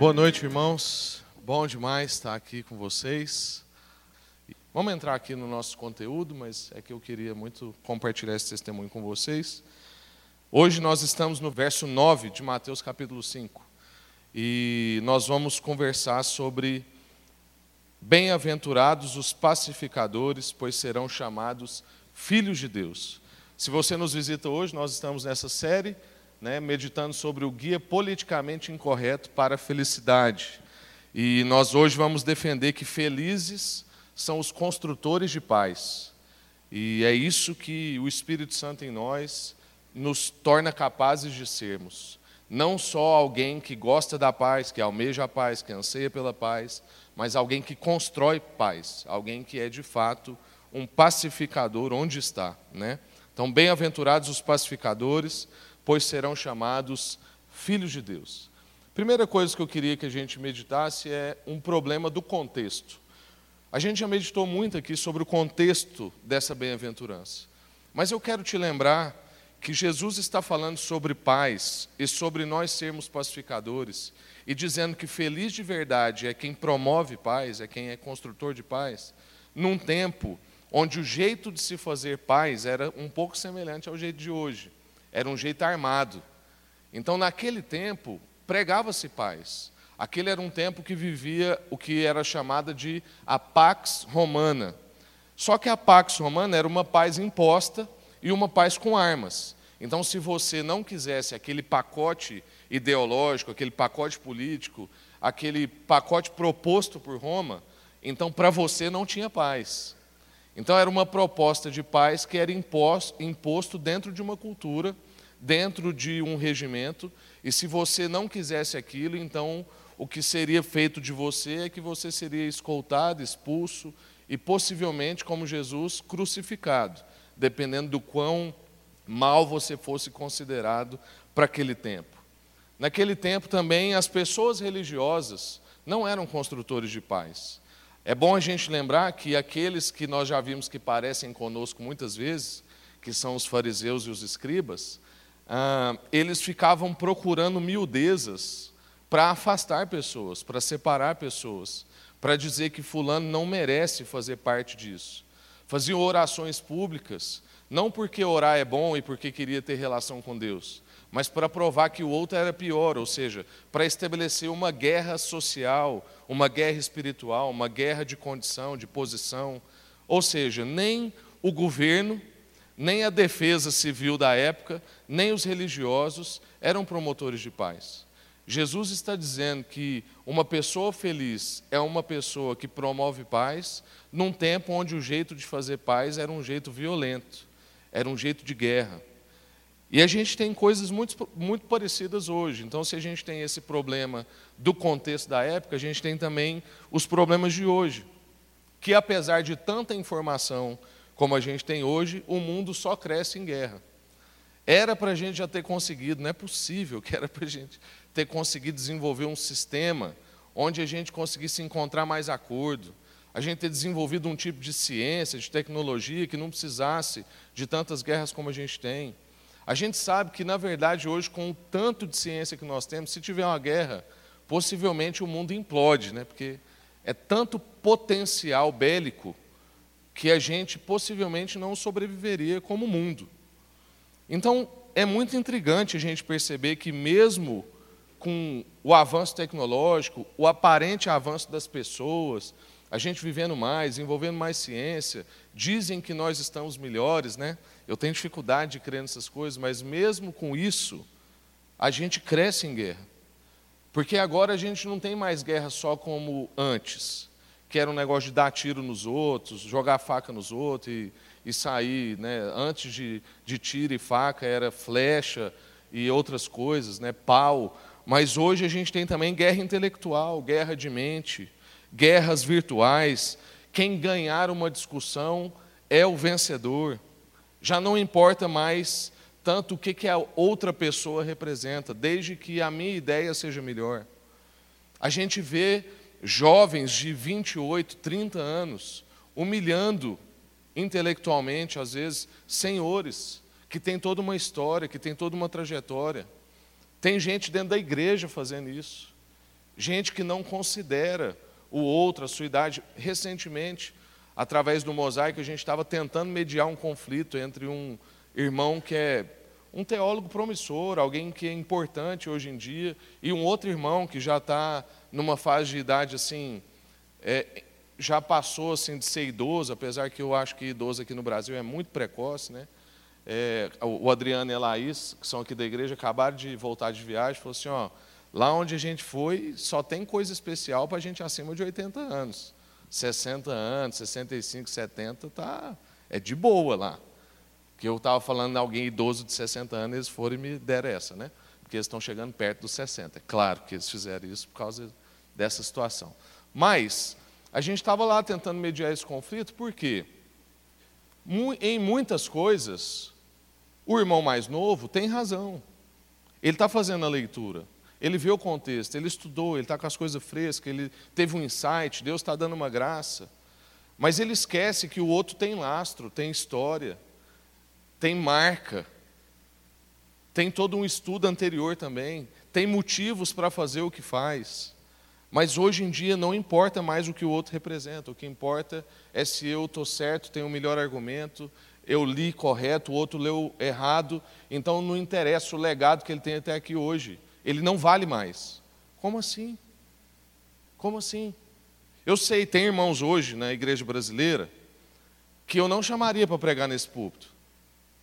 Boa noite, irmãos. Bom demais estar aqui com vocês. Vamos entrar aqui no nosso conteúdo, mas é que eu queria muito compartilhar esse testemunho com vocês. Hoje nós estamos no verso 9 de Mateus capítulo 5. E nós vamos conversar sobre bem-aventurados os pacificadores, pois serão chamados filhos de Deus. Se você nos visita hoje, nós estamos nessa série, né, meditando sobre o guia politicamente incorreto para a felicidade. E nós hoje vamos defender que felizes são os construtores de paz. E é isso que o Espírito Santo em nós nos torna capazes de sermos. Não só alguém que gosta da paz, que almeja a paz, que anseia pela paz, mas alguém que constrói paz, alguém que é de fato um pacificador onde está, né? Então, bem-aventurados os pacificadores, pois serão chamados filhos de Deus. Primeira coisa que eu queria que a gente meditasse é um problema do contexto. A gente já meditou muito aqui sobre o contexto dessa bem-aventurança. Mas eu quero te lembrar que Jesus está falando sobre paz e sobre nós sermos pacificadores, e dizendo que feliz de verdade é quem promove paz, é quem é construtor de paz, num tempo onde o jeito de se fazer paz era um pouco semelhante ao jeito de hoje, era um jeito armado. Então, naquele tempo, pregava-se paz. Aquele era um tempo que vivia o que era chamada de a Pax Romana. Só que a Pax Romana era uma paz imposta e uma paz com armas. Então, se você não quisesse aquele pacote ideológico, aquele pacote político, aquele pacote proposto por Roma, então para você não tinha paz. Então, era uma proposta de paz que era imposto, dentro de uma cultura, dentro de um regimento, e se você não quisesse aquilo, então o que seria feito de você é que você seria escoltado, expulso e possivelmente, como Jesus, crucificado, dependendo do quão mal você fosse considerado para aquele tempo. Naquele tempo também as pessoas religiosas não eram construtores de paz. É bom a gente lembrar que aqueles que nós já vimos que parecem conosco muitas vezes, que são os fariseus e os escribas, ah, eles ficavam procurando miudezas para afastar pessoas, para separar pessoas, para dizer que fulano não merece fazer parte disso. Faziam orações públicas, não porque orar é bom e porque queria ter relação com Deus, mas para provar que o outro era pior, ou seja, para estabelecer uma guerra social, uma guerra espiritual, uma guerra de condição, de posição. Ou seja, nem o governo, nem a defesa civil da época, nem os religiosos eram promotores de paz. Jesus está dizendo que uma pessoa feliz é uma pessoa que promove paz, num tempo onde o jeito de fazer paz era um jeito violento, era um jeito de guerra. E a gente tem coisas muito, muito parecidas hoje. Então, se a gente tem esse problema do contexto da época, a gente tem também os problemas de hoje. Que apesar de tanta informação como a gente tem hoje, o mundo só cresce em guerra. Era para a gente já ter conseguido, não é possível que era para a gente ter conseguido desenvolver um sistema onde a gente conseguisse encontrar mais acordo, a gente ter desenvolvido um tipo de ciência, de tecnologia que não precisasse de tantas guerras como a gente tem. A gente sabe que, na verdade, hoje, com o tanto de ciência que nós temos, se tiver uma guerra, possivelmente o mundo implode, né? porque é tanto potencial bélico que a gente possivelmente não sobreviveria como mundo. Então, é muito intrigante a gente perceber que, mesmo com o avanço tecnológico, o aparente avanço das pessoas, a gente vivendo mais, envolvendo mais ciência, dizem que nós estamos melhores, né? Eu tenho dificuldade de crer nessas coisas, mas mesmo com isso, a gente cresce em guerra. Porque agora a gente não tem mais guerra só como antes, que era um negócio de dar tiro nos outros, jogar faca nos outros e, e sair, né? Antes de, de tiro e faca era flecha e outras coisas, né? Pau. Mas hoje a gente tem também guerra intelectual, guerra de mente, guerras virtuais. Quem ganhar uma discussão é o vencedor. Já não importa mais tanto o que, que a outra pessoa representa, desde que a minha ideia seja melhor. A gente vê jovens de 28, 30 anos humilhando intelectualmente, às vezes, senhores que têm toda uma história, que têm toda uma trajetória. Tem gente dentro da igreja fazendo isso. gente que não considera o outro, a sua idade. Recentemente, através do mosaico, a gente estava tentando mediar um conflito entre um irmão que é um teólogo promissor, alguém que é importante hoje em dia, e um outro irmão que já está numa fase de idade assim, é, já passou assim de ser idoso, apesar que eu acho que idoso aqui no Brasil é muito precoce, né? É, o Adriano e a Laís, que são aqui da igreja, acabaram de voltar de viagem, falou assim, ó, lá onde a gente foi, só tem coisa especial para a gente acima de 80 anos. 60 anos, 65, 70, tá, é de boa lá. Que eu estava falando de alguém idoso de 60 anos, eles foram e me deram essa, né? Porque eles estão chegando perto dos 60. É claro que eles fizeram isso por causa dessa situação. Mas a gente estava lá tentando mediar esse conflito, porque em muitas coisas o irmão mais novo tem razão. Ele está fazendo a leitura, ele vê o contexto, ele estudou, ele está com as coisas frescas, ele teve um insight, Deus está dando uma graça. Mas ele esquece que o outro tem lastro, tem história, tem marca, tem todo um estudo anterior também, tem motivos para fazer o que faz. Mas hoje em dia não importa mais o que o outro representa, o que importa é se eu estou certo, tenho o um melhor argumento, eu li correto, o outro leu errado, então não interessa o legado que ele tem até aqui hoje, ele não vale mais. Como assim? Como assim? Eu sei, tem irmãos hoje na igreja brasileira que eu não chamaria para pregar nesse púlpito,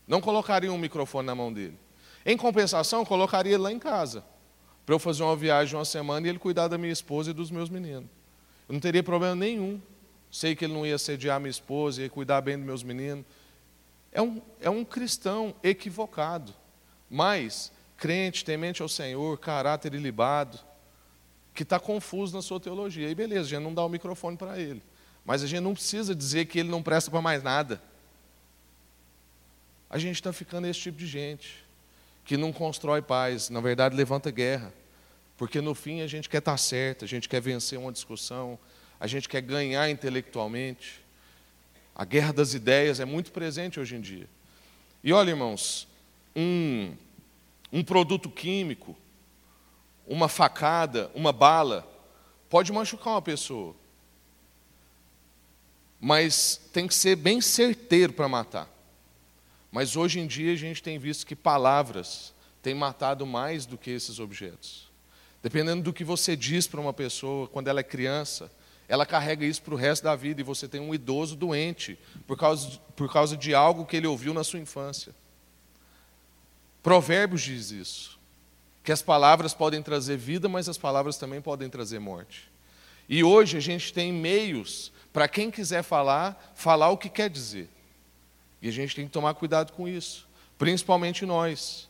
não colocaria um microfone na mão dele. Em compensação, colocaria ele lá em casa para eu fazer uma viagem uma semana e ele cuidar da minha esposa e dos meus meninos. Eu não teria problema nenhum. Sei que ele não ia sediar minha esposa, ia cuidar bem dos meus meninos. É um, é um cristão equivocado, mas crente, temente ao Senhor, caráter ilibado, que está confuso na sua teologia. E beleza, a gente não dá o microfone para ele. Mas a gente não precisa dizer que ele não presta para mais nada. A gente está ficando esse tipo de gente que não constrói paz, na verdade levanta guerra. Porque no fim a gente quer estar certo, a gente quer vencer uma discussão, a gente quer ganhar intelectualmente. A guerra das ideias é muito presente hoje em dia. E olha, irmãos, um, um produto químico, uma facada, uma bala, pode machucar uma pessoa. Mas tem que ser bem certeiro para matar. Mas hoje em dia a gente tem visto que palavras têm matado mais do que esses objetos. Dependendo do que você diz para uma pessoa quando ela é criança, ela carrega isso para o resto da vida e você tem um idoso doente por causa, por causa de algo que ele ouviu na sua infância. Provérbios diz isso, que as palavras podem trazer vida, mas as palavras também podem trazer morte. E hoje a gente tem meios para quem quiser falar, falar o que quer dizer. E a gente tem que tomar cuidado com isso, principalmente nós,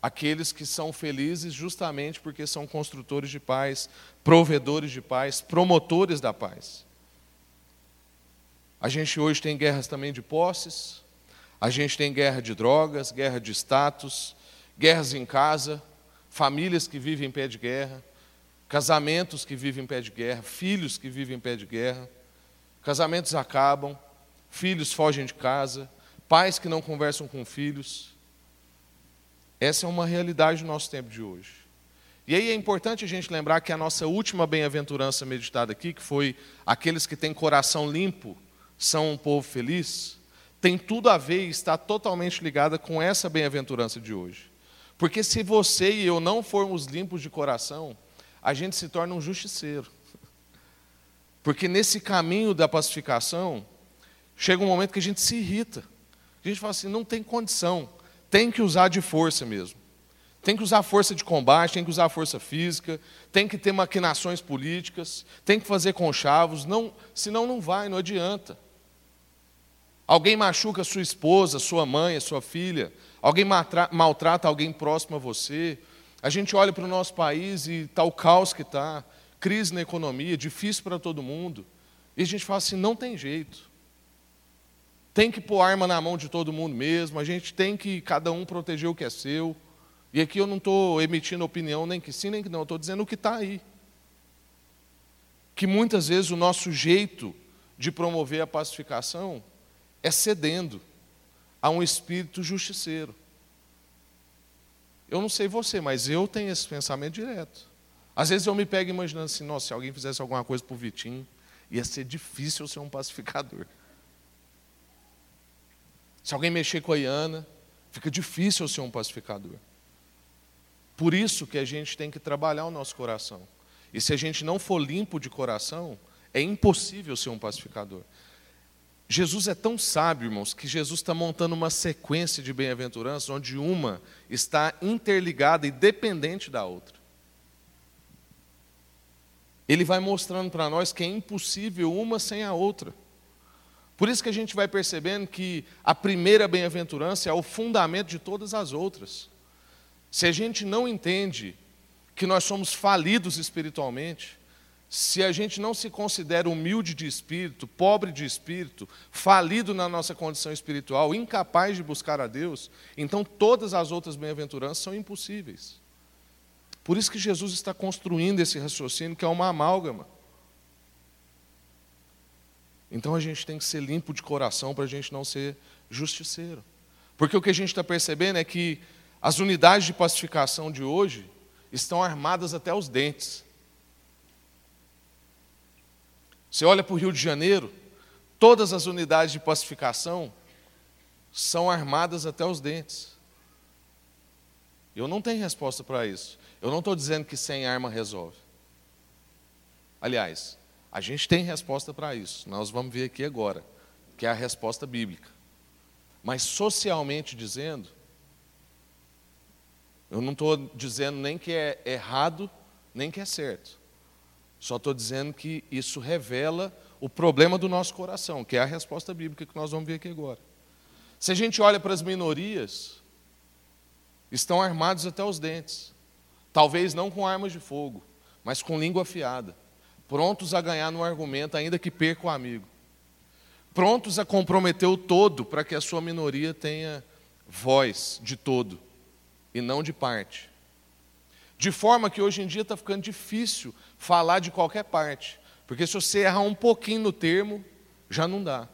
aqueles que são felizes justamente porque são construtores de paz, provedores de paz, promotores da paz. A gente hoje tem guerras também de posses, a gente tem guerra de drogas, guerra de status, guerras em casa, famílias que vivem em pé de guerra, casamentos que vivem em pé de guerra, filhos que vivem em pé de guerra, casamentos acabam, filhos fogem de casa, pais que não conversam com filhos. Essa é uma realidade do nosso tempo de hoje. E aí é importante a gente lembrar que a nossa última bem-aventurança meditada aqui, que foi aqueles que têm coração limpo, são um povo feliz, tem tudo a ver e está totalmente ligada com essa bem-aventurança de hoje. Porque se você e eu não formos limpos de coração, a gente se torna um justiceiro. Porque nesse caminho da pacificação, chega um momento que a gente se irrita. A gente fala assim: não tem condição, tem que usar de força mesmo. Tem que usar força de combate, tem que usar força física, tem que ter maquinações políticas, tem que fazer conchavos, não, senão não vai, não adianta. Alguém machuca sua esposa, sua mãe, sua filha, alguém maltrata alguém próximo a você. A gente olha para o nosso país e está o caos que está, crise na economia, difícil para todo mundo. E a gente fala assim: não tem jeito. Tem que pôr arma na mão de todo mundo mesmo, a gente tem que cada um proteger o que é seu. E aqui eu não estou emitindo opinião nem que sim, nem que não, estou dizendo o que está aí. Que muitas vezes o nosso jeito de promover a pacificação é cedendo a um espírito justiceiro. Eu não sei você, mas eu tenho esse pensamento direto. Às vezes eu me pego imaginando assim, nossa, se alguém fizesse alguma coisa o Vitinho, ia ser difícil ser um pacificador. Se alguém mexer com a Iana, fica difícil ser um pacificador. Por isso que a gente tem que trabalhar o nosso coração. E se a gente não for limpo de coração, é impossível ser um pacificador. Jesus é tão sábio, irmãos, que Jesus está montando uma sequência de bem-aventuranças onde uma está interligada e dependente da outra. Ele vai mostrando para nós que é impossível uma sem a outra. Por isso que a gente vai percebendo que a primeira bem-aventurança é o fundamento de todas as outras. Se a gente não entende que nós somos falidos espiritualmente, se a gente não se considera humilde de espírito, pobre de espírito, falido na nossa condição espiritual, incapaz de buscar a Deus, então todas as outras bem-aventuranças são impossíveis. Por isso que Jesus está construindo esse raciocínio que é uma amálgama. Então a gente tem que ser limpo de coração para a gente não ser justiceiro. Porque o que a gente está percebendo é que as unidades de pacificação de hoje estão armadas até os dentes. Você olha para o Rio de Janeiro, todas as unidades de pacificação são armadas até os dentes. Eu não tenho resposta para isso. Eu não estou dizendo que sem arma resolve. Aliás, a gente tem resposta para isso. Nós vamos ver aqui agora, que é a resposta bíblica. Mas socialmente dizendo, eu não estou dizendo nem que é errado, nem que é certo. Só estou dizendo que isso revela o problema do nosso coração, que é a resposta bíblica que nós vamos ver aqui agora. Se a gente olha para as minorias, estão armados até os dentes. Talvez não com armas de fogo, mas com língua afiada. Prontos a ganhar no argumento, ainda que perca o amigo. Prontos a comprometer o todo para que a sua minoria tenha voz de todo e não de parte. De forma que hoje em dia está ficando difícil falar de qualquer parte. Porque se você errar um pouquinho no termo, já não dá.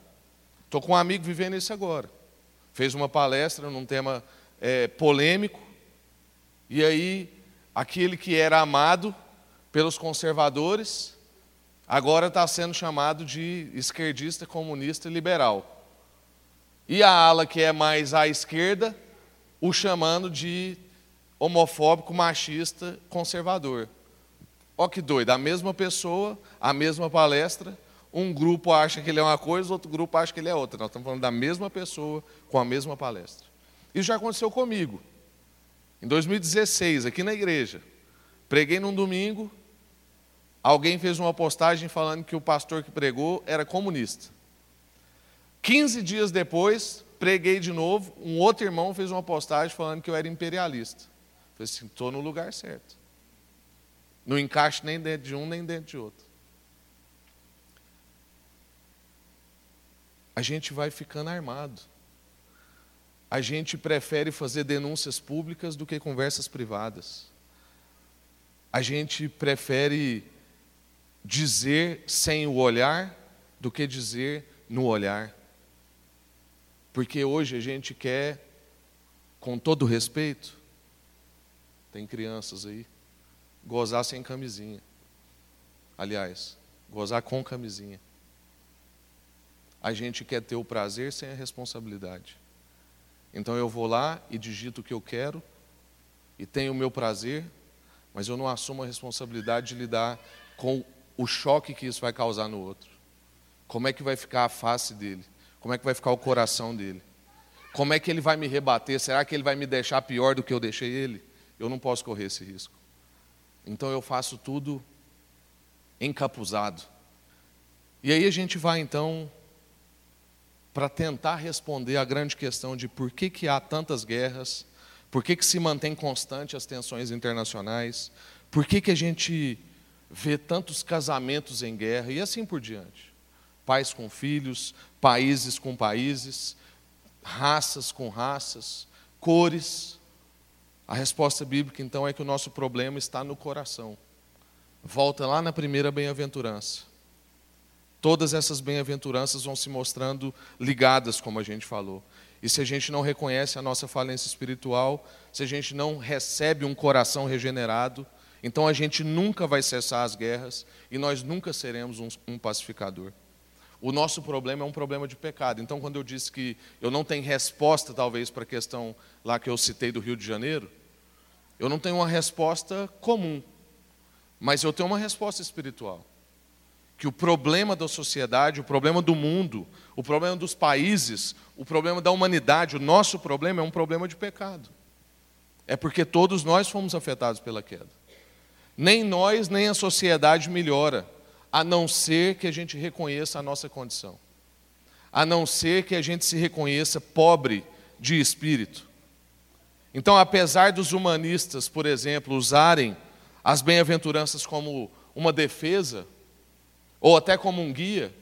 Estou com um amigo vivendo isso agora. Fez uma palestra num tema é, polêmico, e aí aquele que era amado pelos conservadores, agora está sendo chamado de esquerdista, comunista e liberal. E a ala que é mais à esquerda, o chamando de homofóbico, machista, conservador. Ó que doido, a mesma pessoa, a mesma palestra, um grupo acha que ele é uma coisa, outro grupo acha que ele é outra. Nós estamos falando da mesma pessoa com a mesma palestra. Isso já aconteceu comigo. Em 2016, aqui na igreja, preguei num domingo, alguém fez uma postagem falando que o pastor que pregou era comunista. 15 dias depois, preguei de novo, um outro irmão fez uma postagem falando que eu era imperialista. Falei assim, estou no lugar certo. Não encaixe nem dentro de um, nem dentro de outro. A gente vai ficando armado. A gente prefere fazer denúncias públicas do que conversas privadas. A gente prefere dizer sem o olhar do que dizer no olhar. Porque hoje a gente quer, com todo respeito, tem crianças aí, gozar sem camisinha. Aliás, gozar com camisinha. A gente quer ter o prazer sem a responsabilidade. Então eu vou lá e digito o que eu quero e tenho o meu prazer, mas eu não assumo a responsabilidade de lidar com o choque que isso vai causar no outro. Como é que vai ficar a face dele? Como é que vai ficar o coração dele? Como é que ele vai me rebater? Será que ele vai me deixar pior do que eu deixei ele? Eu não posso correr esse risco. Então eu faço tudo encapuzado. E aí a gente vai então para tentar responder à grande questão de por que, que há tantas guerras, por que, que se mantém constante as tensões internacionais, por que, que a gente vê tantos casamentos em guerra e assim por diante. Pais com filhos, países com países, raças com raças, cores. A resposta bíblica, então, é que o nosso problema está no coração. Volta lá na primeira bem-aventurança. Todas essas bem-aventuranças vão se mostrando ligadas, como a gente falou. E se a gente não reconhece a nossa falência espiritual, se a gente não recebe um coração regenerado, Então a gente nunca vai cessar as guerras e nós nunca seremos um, um pacificador. O nosso problema é um problema de pecado. Então, quando eu disse que eu não tenho resposta, talvez, para a questão lá que eu citei do Rio de Janeiro, eu não tenho uma resposta comum, mas eu tenho uma resposta espiritual. Que o problema da sociedade, o problema do mundo, o problema dos países, o problema da humanidade, o nosso problema é um problema de pecado. É porque todos nós fomos afetados pela queda. Nem nós, nem a sociedade melhora a não ser que a gente reconheça a nossa condição, a não ser que a gente se reconheça pobre de espírito. Então, apesar dos humanistas, por exemplo, usarem as bem-aventuranças como uma defesa, ou até como um guia,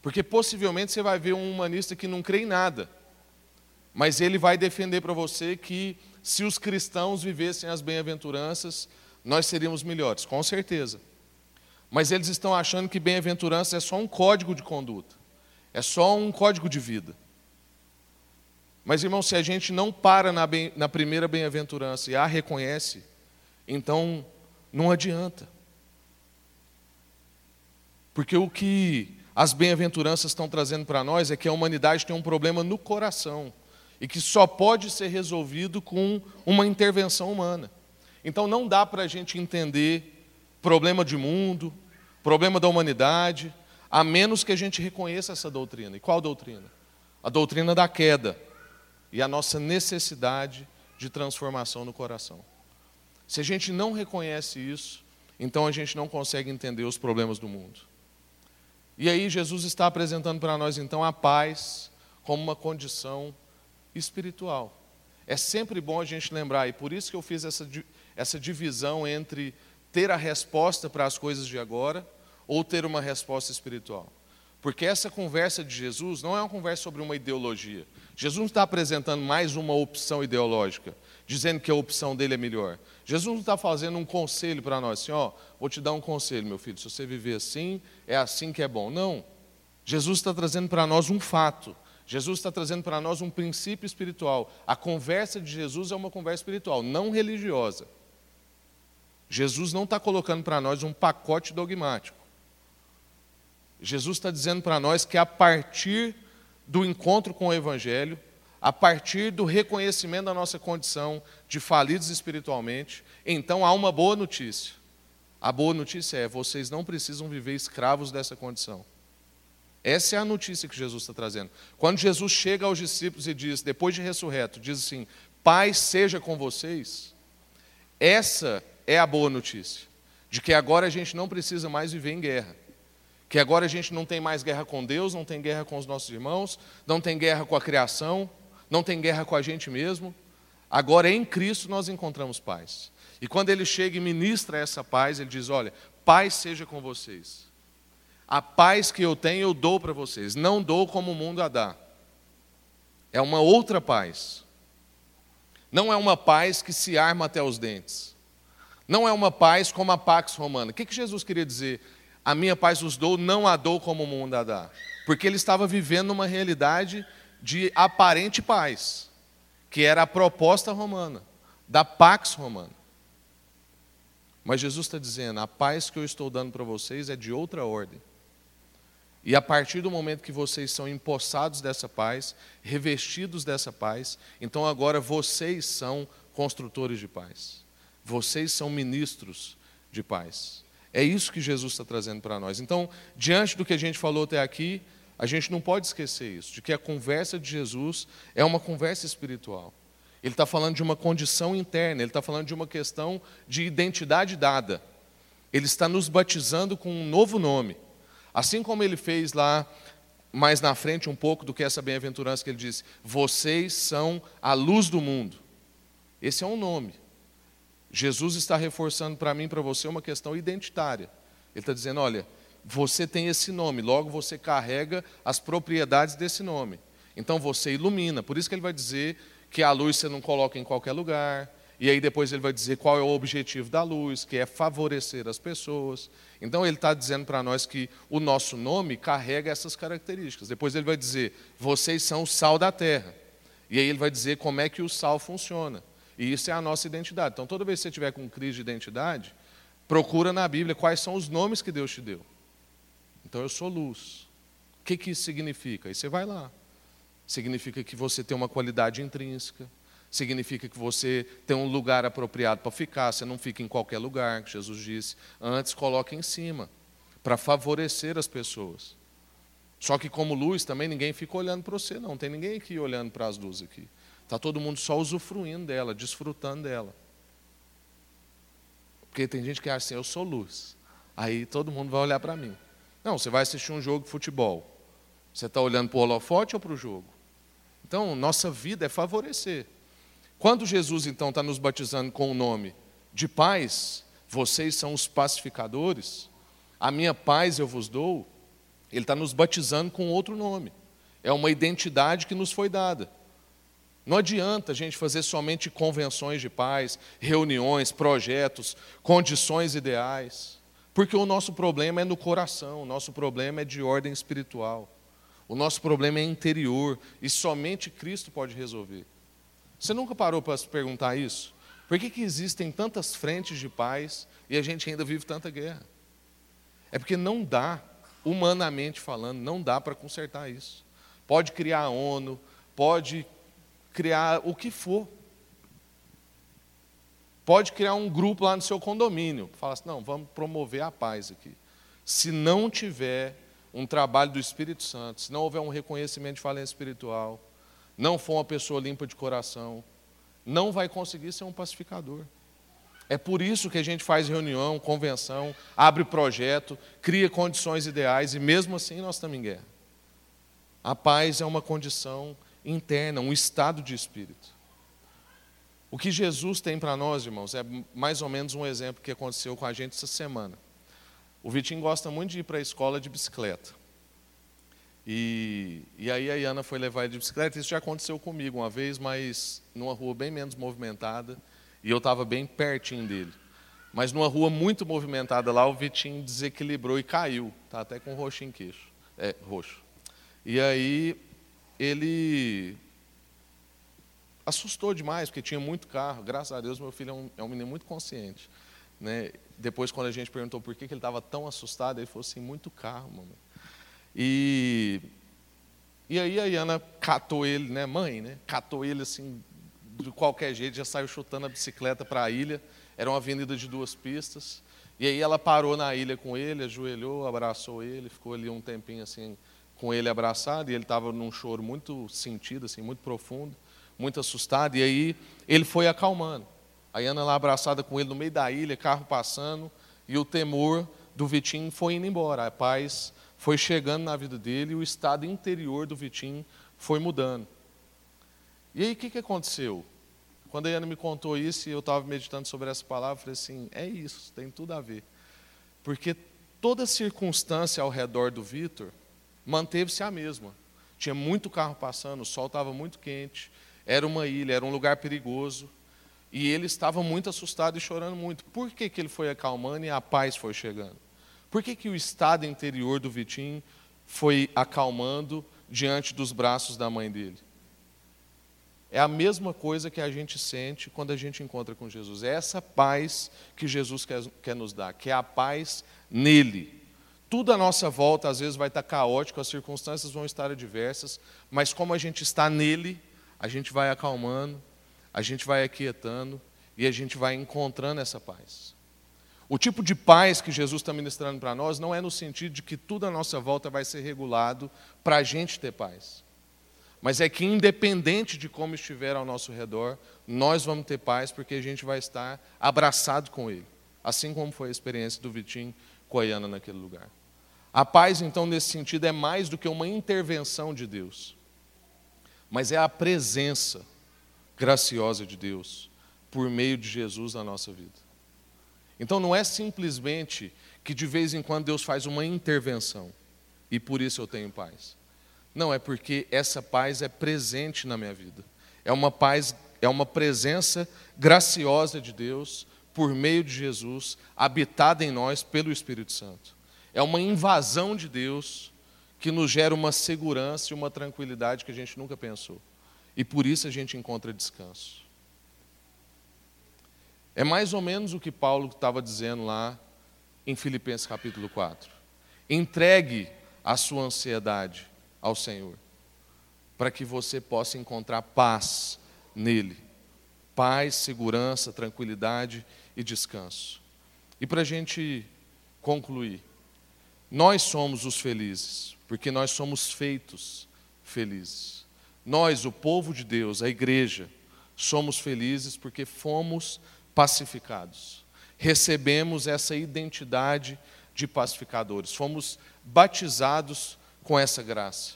porque possivelmente você vai ver um humanista que não crê em nada, mas ele vai defender para você que se os cristãos vivessem as bem-aventuranças, nós seríamos melhores, com certeza. Mas eles estão achando que bem-aventurança é só um código de conduta, é só um código de vida. Mas, irmão, se a gente não para na, bem, na primeira bem-aventurança e a reconhece, então não adianta. Porque o que as bem-aventuranças estão trazendo para nós é que a humanidade tem um problema no coração e que só pode ser resolvido com uma intervenção humana. Então não dá para a gente entender problema de mundo, problema da humanidade, a menos que a gente reconheça essa doutrina. E qual doutrina? A doutrina da queda e a nossa necessidade de transformação no coração. Se a gente não reconhece isso, então a gente não consegue entender os problemas do mundo. E aí Jesus está apresentando para nós então a paz como uma condição espiritual. É sempre bom a gente lembrar, e por isso que eu fiz essa, essa divisão entre ter a resposta para as coisas de agora ou ter uma resposta espiritual. Porque essa conversa de Jesus não é uma conversa sobre uma ideologia. Jesus não está apresentando mais uma opção ideológica, dizendo que a opção dele é melhor. Jesus não está fazendo um conselho para nós, assim, ó, vou te dar um conselho, meu filho, se você viver assim, é assim que é bom. Não. Jesus está trazendo para nós um fato. Jesus está trazendo para nós um princípio espiritual. A conversa de Jesus é uma conversa espiritual, não religiosa. Jesus não está colocando para nós um pacote dogmático. Jesus está dizendo para nós que a partir do encontro com o Evangelho, a partir do reconhecimento da nossa condição de falidos espiritualmente, então há uma boa notícia. A boa notícia é: vocês não precisam viver escravos dessa condição. Essa é a notícia que Jesus está trazendo. Quando Jesus chega aos discípulos e diz, depois de ressurreto, diz assim: Pai seja com vocês, essa é a boa notícia, de que agora a gente não precisa mais viver em guerra. Que agora a gente não tem mais guerra com Deus, não tem guerra com os nossos irmãos, não tem guerra com a criação, não tem guerra com a gente mesmo. Agora em Cristo nós encontramos paz. E quando ele chega e ministra essa paz, ele diz: Olha, paz seja com vocês. A paz que eu tenho eu dou para vocês, não dou como o mundo a dá. É uma outra paz. Não é uma paz que se arma até os dentes. Não é uma paz como a Pax Romana. O que, que Jesus queria dizer? A minha paz os dou, não a dou como o mundo a dá. Porque ele estava vivendo uma realidade de aparente paz, que era a proposta romana, da Pax Romana. Mas Jesus está dizendo: a paz que eu estou dando para vocês é de outra ordem. E a partir do momento que vocês são empossados dessa paz, revestidos dessa paz, então agora vocês são construtores de paz. Vocês são ministros de paz. É isso que Jesus está trazendo para nós. Então, diante do que a gente falou até aqui, a gente não pode esquecer isso, de que a conversa de Jesus é uma conversa espiritual. Ele está falando de uma condição interna, ele está falando de uma questão de identidade dada. Ele está nos batizando com um novo nome. Assim como ele fez lá mais na frente um pouco do que essa bem-aventurança que ele disse: Vocês são a luz do mundo. Esse é um nome. Jesus está reforçando para mim para você uma questão identitária. Ele está dizendo: olha, você tem esse nome, logo você carrega as propriedades desse nome. Então você ilumina. Por isso que ele vai dizer que a luz você não coloca em qualquer lugar. E aí depois ele vai dizer qual é o objetivo da luz, que é favorecer as pessoas. Então ele está dizendo para nós que o nosso nome carrega essas características. Depois ele vai dizer, vocês são o sal da terra. E aí ele vai dizer como é que o sal funciona. E isso é a nossa identidade. Então, toda vez que você tiver com crise de identidade, Procura na Bíblia quais são os nomes que Deus te deu. Então eu sou luz. O que, que isso significa? Aí você vai lá. Significa que você tem uma qualidade intrínseca. Significa que você tem um lugar apropriado para ficar. Você não fica em qualquer lugar, que Jesus disse. Antes, coloque em cima, para favorecer as pessoas. Só que como luz também ninguém fica olhando para você, não. Não tem ninguém aqui olhando para as luzes aqui. Está todo mundo só usufruindo dela, desfrutando dela. Porque tem gente que acha assim, eu sou luz. Aí todo mundo vai olhar para mim. Não, você vai assistir um jogo de futebol. Você está olhando para o holofote ou para o jogo? Então, nossa vida é favorecer. Quando Jesus, então, está nos batizando com o nome de paz, vocês são os pacificadores, a minha paz eu vos dou, ele está nos batizando com outro nome. É uma identidade que nos foi dada. Não adianta a gente fazer somente convenções de paz, reuniões, projetos, condições ideais, porque o nosso problema é no coração, o nosso problema é de ordem espiritual, o nosso problema é interior e somente Cristo pode resolver. Você nunca parou para se perguntar isso? Por que, que existem tantas frentes de paz e a gente ainda vive tanta guerra? É porque não dá, humanamente falando, não dá para consertar isso. Pode criar a ONU, pode criar o que for. Pode criar um grupo lá no seu condomínio. Fala assim, não, vamos promover a paz aqui. Se não tiver um trabalho do Espírito Santo, se não houver um reconhecimento de falência espiritual, não for uma pessoa limpa de coração, não vai conseguir ser um pacificador. É por isso que a gente faz reunião, convenção, abre projeto, cria condições ideais e mesmo assim nós estamos em guerra. A paz é uma condição interna, um estado de espírito. O que Jesus tem para nós, irmãos, é mais ou menos um exemplo que aconteceu com a gente essa semana. O Vitinho gosta muito de ir para a escola de bicicleta. E, e aí a Iana foi levar ele de bicicleta. Isso já aconteceu comigo uma vez, mas numa rua bem menos movimentada. E eu estava bem pertinho dele. Mas numa rua muito movimentada lá, o Vitinho desequilibrou e caiu. Está até com roxo em queixo. É, roxo. E aí ele assustou demais, porque tinha muito carro. Graças a Deus, meu filho é um, é um menino muito consciente. Né? Depois, quando a gente perguntou por que, que ele estava tão assustado, ele falou assim: muito carro, mamãe. E, e aí a Iana catou ele, né, mãe, né? Catou ele assim, de qualquer jeito, já saiu chutando a bicicleta para a ilha. Era uma avenida de duas pistas. E aí ela parou na ilha com ele, ajoelhou, abraçou ele, ficou ali um tempinho assim com ele abraçado e ele estava num choro muito sentido, assim, muito profundo, muito assustado. E aí ele foi acalmando. A Ana lá abraçada com ele no meio da ilha, carro passando, e o temor do Vitinho foi indo embora. A paz foi chegando na vida dele e o estado interior do Vitinho foi mudando. E aí o que, que aconteceu? Quando a Ana me contou isso e eu estava meditando sobre essa palavra, eu falei assim: é isso, tem tudo a ver. Porque toda circunstância ao redor do Vitor manteve-se a mesma. Tinha muito carro passando, o sol estava muito quente, era uma ilha, era um lugar perigoso. E ele estava muito assustado e chorando muito. Por que, que ele foi acalmando e a paz foi chegando? Por que, que o estado interior do Vitinho foi acalmando diante dos braços da mãe dele? É a mesma coisa que a gente sente quando a gente encontra com Jesus. É essa paz que Jesus quer, quer nos dar, que é a paz nele tudo à nossa volta às vezes vai estar caótico, as circunstâncias vão estar adversas, mas como a gente está nele, a gente vai acalmando, a gente vai aquietando e a gente vai encontrando essa paz. O tipo de paz que Jesus está ministrando para nós não é no sentido de que tudo à nossa volta vai ser regulado para a gente ter paz. Mas é que, independente de como estiver ao nosso redor, nós vamos ter paz porque a gente vai estar abraçado com Ele. Assim como foi a experiência do Vitinho com a Iana naquele lugar. A paz, então, nesse sentido, é mais do que uma intervenção de Deus, mas é a presença graciosa de Deus por meio de Jesus na nossa vida. Então, não é simplesmente que de vez em quando Deus faz uma intervenção e por isso eu tenho paz. Não, é porque essa paz é presente na minha vida. É uma paz, é uma presença graciosa de Deus por meio de Jesus, habitada em nós pelo Espírito Santo. É uma invasão de Deus que nos gera uma segurança e uma tranquilidade que a gente nunca pensou. E por isso a gente encontra descanso. É mais ou menos o que Paulo estava dizendo lá em Filipenses capítulo 4. Entregue a sua ansiedade ao Senhor, para que você possa encontrar paz nele. Paz, segurança, tranquilidade e descanso. E para a gente concluir, nós somos os felizes, porque nós somos feitos felizes. Nós, o povo de Deus, a igreja, somos felizes porque fomos pacificados. Recebemos essa identidade de pacificadores. Fomos batizados com essa graça.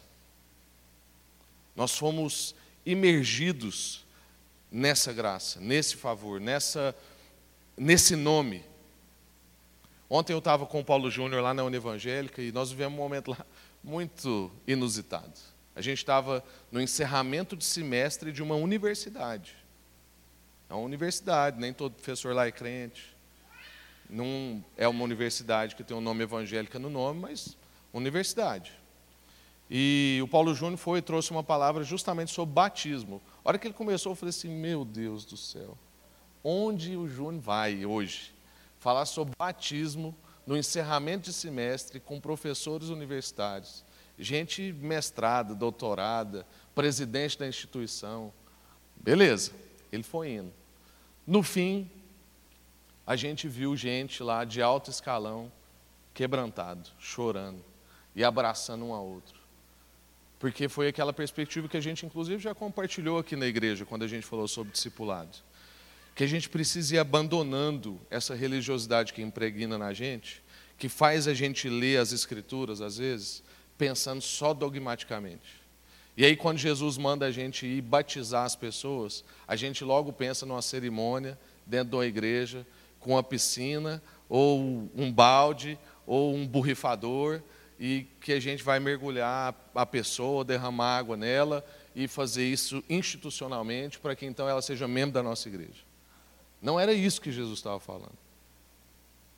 Nós fomos imergidos nessa graça, nesse favor, nessa, nesse nome. Ontem eu estava com o Paulo Júnior lá na Univangélica e nós vivemos um momento lá muito inusitado. A gente estava no encerramento de semestre de uma universidade. É uma universidade, nem todo professor lá é crente. Não é uma universidade que tem um nome evangélico no nome, mas universidade. E o Paulo Júnior foi e trouxe uma palavra justamente sobre batismo. A hora que ele começou, eu falei assim: Meu Deus do céu, onde o Júnior vai hoje? Falar sobre batismo no encerramento de semestre com professores universitários, gente mestrada, doutorada, presidente da instituição. Beleza, ele foi indo. No fim, a gente viu gente lá de alto escalão, quebrantado, chorando e abraçando um ao outro. Porque foi aquela perspectiva que a gente, inclusive, já compartilhou aqui na igreja, quando a gente falou sobre discipulado. Que a gente precisa ir abandonando essa religiosidade que impregna na gente, que faz a gente ler as Escrituras, às vezes, pensando só dogmaticamente. E aí, quando Jesus manda a gente ir batizar as pessoas, a gente logo pensa numa cerimônia dentro de uma igreja, com uma piscina, ou um balde, ou um borrifador, e que a gente vai mergulhar a pessoa, derramar água nela e fazer isso institucionalmente para que então ela seja membro da nossa igreja. Não era isso que Jesus estava falando.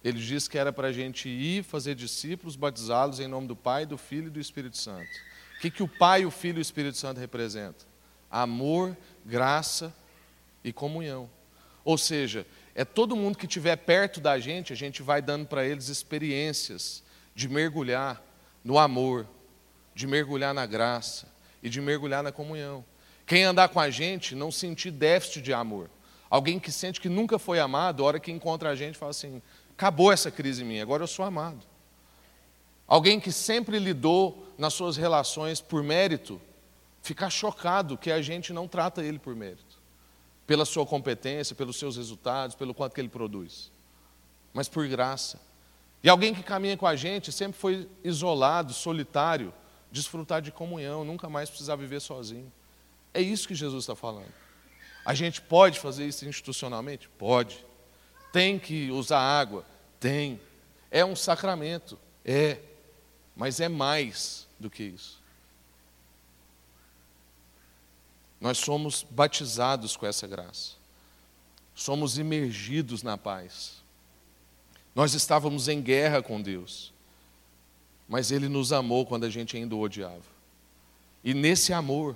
Ele disse que era para a gente ir fazer discípulos, batizá-los em nome do Pai, do Filho e do Espírito Santo. O que, que o Pai, o Filho e o Espírito Santo representam? Amor, graça e comunhão. Ou seja, é todo mundo que estiver perto da gente, a gente vai dando para eles experiências de mergulhar no amor, de mergulhar na graça e de mergulhar na comunhão. Quem andar com a gente não sentir déficit de amor. Alguém que sente que nunca foi amado, a hora que encontra a gente, fala assim: acabou essa crise minha, agora eu sou amado. Alguém que sempre lidou nas suas relações por mérito, ficar chocado que a gente não trata ele por mérito, pela sua competência, pelos seus resultados, pelo quanto que ele produz, mas por graça. E alguém que caminha com a gente sempre foi isolado, solitário, desfrutar de comunhão, nunca mais precisar viver sozinho. É isso que Jesus está falando. A gente pode fazer isso institucionalmente? Pode. Tem que usar água? Tem. É um sacramento? É. Mas é mais do que isso. Nós somos batizados com essa graça. Somos imergidos na paz. Nós estávamos em guerra com Deus, mas Ele nos amou quando a gente ainda o odiava. E nesse amor,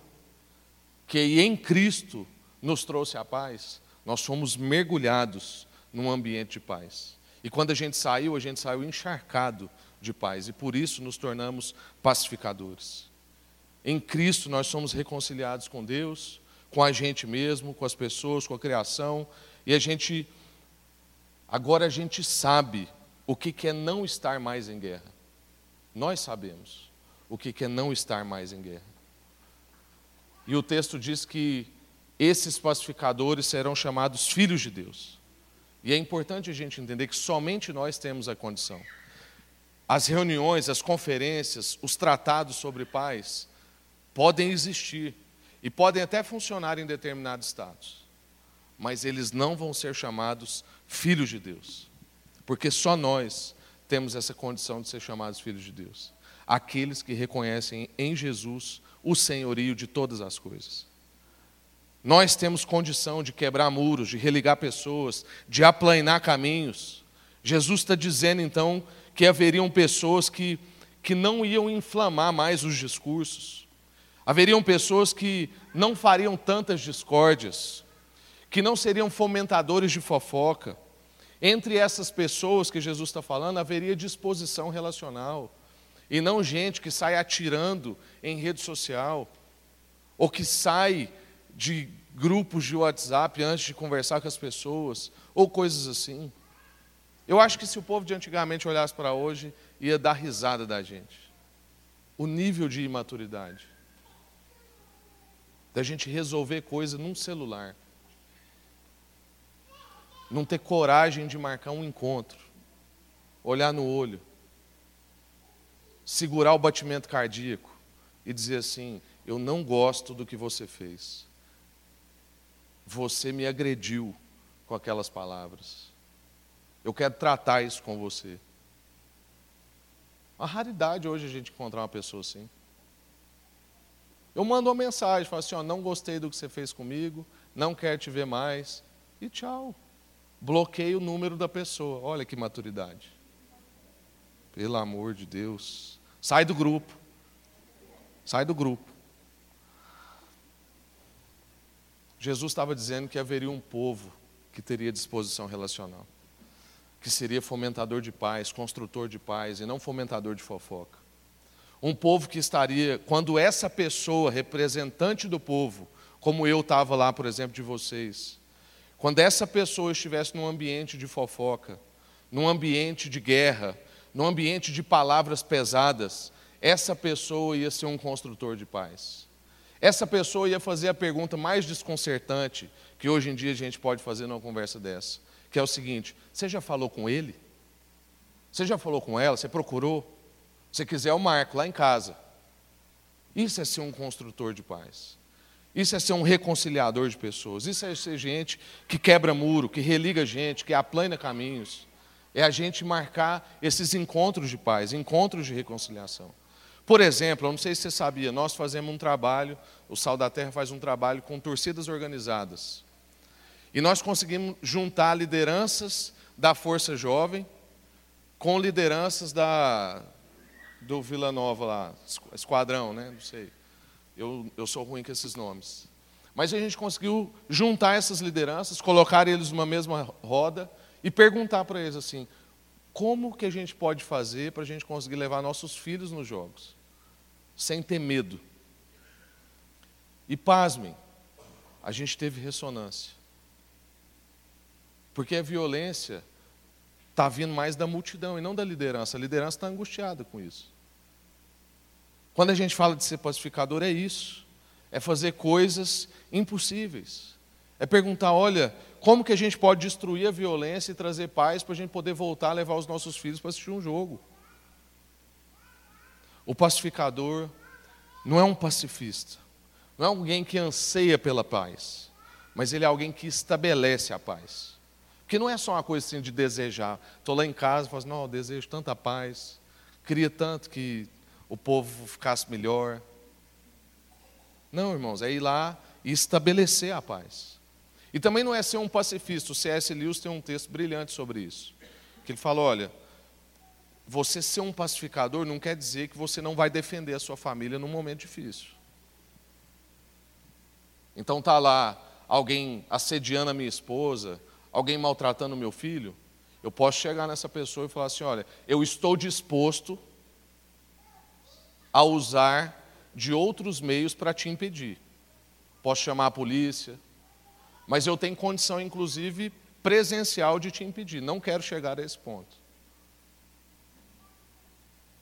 que em Cristo nos trouxe a paz, nós fomos mergulhados num ambiente de paz. E quando a gente saiu, a gente saiu encharcado de paz, e por isso nos tornamos pacificadores. Em Cristo nós somos reconciliados com Deus, com a gente mesmo, com as pessoas, com a criação, e a gente Agora a gente sabe o que é não estar mais em guerra. Nós sabemos o que é não estar mais em guerra. E o texto diz que esses pacificadores serão chamados filhos de Deus. E é importante a gente entender que somente nós temos a condição. As reuniões, as conferências, os tratados sobre paz podem existir e podem até funcionar em determinados estados mas eles não vão ser chamados filhos de Deus, porque só nós temos essa condição de ser chamados filhos de Deus. Aqueles que reconhecem em Jesus o senhorio de todas as coisas. Nós temos condição de quebrar muros, de religar pessoas, de aplainar caminhos. Jesus está dizendo então que haveriam pessoas que, que não iam inflamar mais os discursos, haveriam pessoas que não fariam tantas discórdias, que não seriam fomentadores de fofoca. Entre essas pessoas que Jesus está falando, haveria disposição relacional. E não gente que sai atirando em rede social, ou que sai de grupos de WhatsApp antes de conversar com as pessoas, ou coisas assim. Eu acho que se o povo de antigamente olhasse para hoje, ia dar risada da gente. O nível de imaturidade. Da gente resolver coisa num celular. Não ter coragem de marcar um encontro. Olhar no olho. Segurar o batimento cardíaco e dizer assim: Eu não gosto do que você fez. Você me agrediu com aquelas palavras. Eu quero tratar isso com você. Uma raridade hoje a gente encontrar uma pessoa assim. Eu mando uma mensagem, falo assim, ó, não gostei do que você fez comigo, não quero te ver mais, e tchau. Bloqueio o número da pessoa. Olha que maturidade. Pelo amor de Deus. Sai do grupo. Sai do grupo. Jesus estava dizendo que haveria um povo que teria disposição relacional que seria fomentador de paz, construtor de paz e não fomentador de fofoca. Um povo que estaria, quando essa pessoa, representante do povo, como eu estava lá, por exemplo, de vocês, quando essa pessoa estivesse num ambiente de fofoca, num ambiente de guerra, num ambiente de palavras pesadas, essa pessoa ia ser um construtor de paz. Essa pessoa ia fazer a pergunta mais desconcertante que hoje em dia a gente pode fazer numa conversa dessa que é o seguinte: você já falou com ele? Você já falou com ela? Você procurou? Se quiser, eu marco lá em casa. Isso é ser um construtor de paz. Isso é ser um reconciliador de pessoas. Isso é ser gente que quebra muro, que religa gente, que aplana caminhos. É a gente marcar esses encontros de paz, encontros de reconciliação. Por exemplo, eu não sei se você sabia, nós fazemos um trabalho, o Sal da Terra faz um trabalho com torcidas organizadas. E nós conseguimos juntar lideranças da Força Jovem com lideranças da, do Vila Nova lá, Esquadrão, né? Não sei. Eu, eu sou ruim com esses nomes. Mas a gente conseguiu juntar essas lideranças, colocar eles numa mesma roda e perguntar para eles assim: como que a gente pode fazer para a gente conseguir levar nossos filhos nos jogos? Sem ter medo. E pasmem, a gente teve ressonância. Porque a violência está vindo mais da multidão e não da liderança. A liderança está angustiada com isso. Quando a gente fala de ser pacificador, é isso. É fazer coisas impossíveis. É perguntar, olha, como que a gente pode destruir a violência e trazer paz para a gente poder voltar a levar os nossos filhos para assistir um jogo? O pacificador não é um pacifista, não é alguém que anseia pela paz, mas ele é alguém que estabelece a paz. Porque não é só uma coisa assim de desejar. Estou lá em casa e falo assim, não, eu desejo tanta paz, queria tanto que o povo ficasse melhor. Não, irmãos, é ir lá e estabelecer a paz. E também não é ser um pacifista. O C.S. Lewis tem um texto brilhante sobre isso. Que ele fala: olha, você ser um pacificador não quer dizer que você não vai defender a sua família num momento difícil. Então tá lá alguém assediando a minha esposa, alguém maltratando meu filho, eu posso chegar nessa pessoa e falar assim: olha, eu estou disposto a usar de outros meios para te impedir. Posso chamar a polícia, mas eu tenho condição, inclusive, presencial de te impedir. Não quero chegar a esse ponto.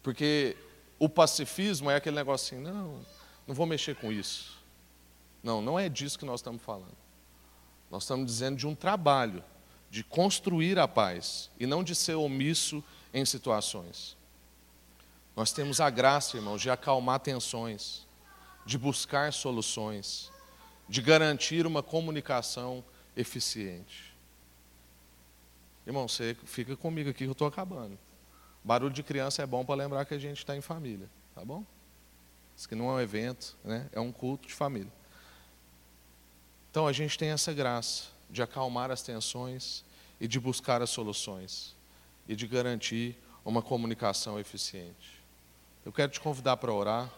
Porque o pacifismo é aquele negócio assim: não, não vou mexer com isso. Não, não é disso que nós estamos falando. Nós estamos dizendo de um trabalho, de construir a paz e não de ser omisso em situações. Nós temos a graça, irmãos, de acalmar tensões, de buscar soluções, de garantir uma comunicação eficiente. Irmão, você fica comigo aqui que eu estou acabando. Barulho de criança é bom para lembrar que a gente está em família, tá bom? Isso que não é um evento, né? é um culto de família. Então a gente tem essa graça de acalmar as tensões e de buscar as soluções e de garantir uma comunicação eficiente. Eu quero te convidar para orar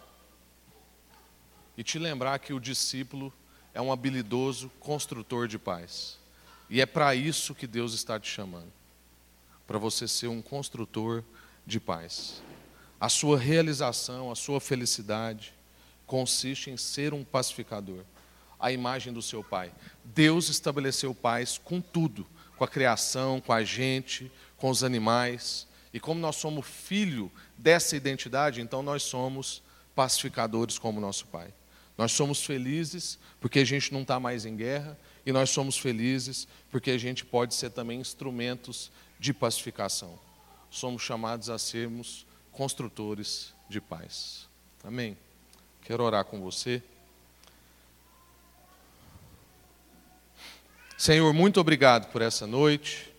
e te lembrar que o discípulo é um habilidoso construtor de paz. E é para isso que Deus está te chamando para você ser um construtor de paz. A sua realização, a sua felicidade consiste em ser um pacificador, a imagem do seu Pai. Deus estabeleceu paz com tudo, com a criação, com a gente, com os animais. E como nós somos filho dessa identidade, então nós somos pacificadores como nosso Pai. Nós somos felizes porque a gente não está mais em guerra, e nós somos felizes porque a gente pode ser também instrumentos de pacificação. Somos chamados a sermos construtores de paz. Amém? Quero orar com você. Senhor, muito obrigado por essa noite.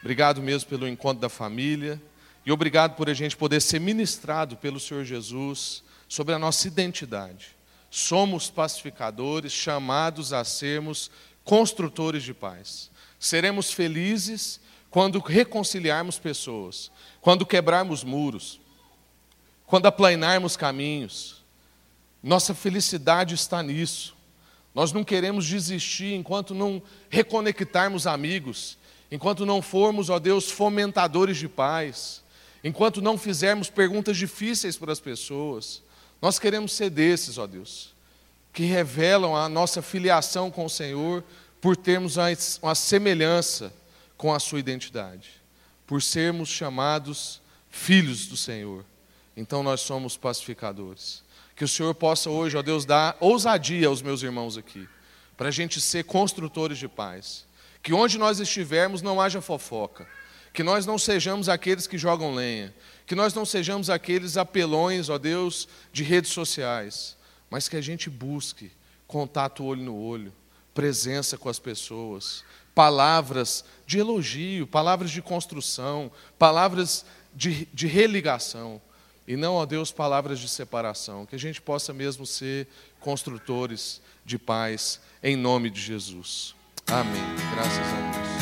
Obrigado mesmo pelo encontro da família. E obrigado por a gente poder ser ministrado pelo Senhor Jesus sobre a nossa identidade. Somos pacificadores, chamados a sermos construtores de paz. Seremos felizes quando reconciliarmos pessoas, quando quebrarmos muros, quando aplanarmos caminhos. Nossa felicidade está nisso. Nós não queremos desistir enquanto não reconectarmos amigos, enquanto não formos, ó Deus, fomentadores de paz, enquanto não fizermos perguntas difíceis para as pessoas. Nós queremos ser desses, ó Deus, que revelam a nossa filiação com o Senhor por termos uma semelhança com a sua identidade, por sermos chamados filhos do Senhor. Então nós somos pacificadores. Que o Senhor possa hoje, ó Deus, dar ousadia aos meus irmãos aqui, para a gente ser construtores de paz. Que onde nós estivermos não haja fofoca. Que nós não sejamos aqueles que jogam lenha. Que nós não sejamos aqueles apelões, ó Deus, de redes sociais. Mas que a gente busque contato olho no olho, presença com as pessoas, palavras de elogio, palavras de construção, palavras de, de religação, e não, ó Deus, palavras de separação. Que a gente possa mesmo ser construtores de paz, em nome de Jesus. Amém. Graças a Deus.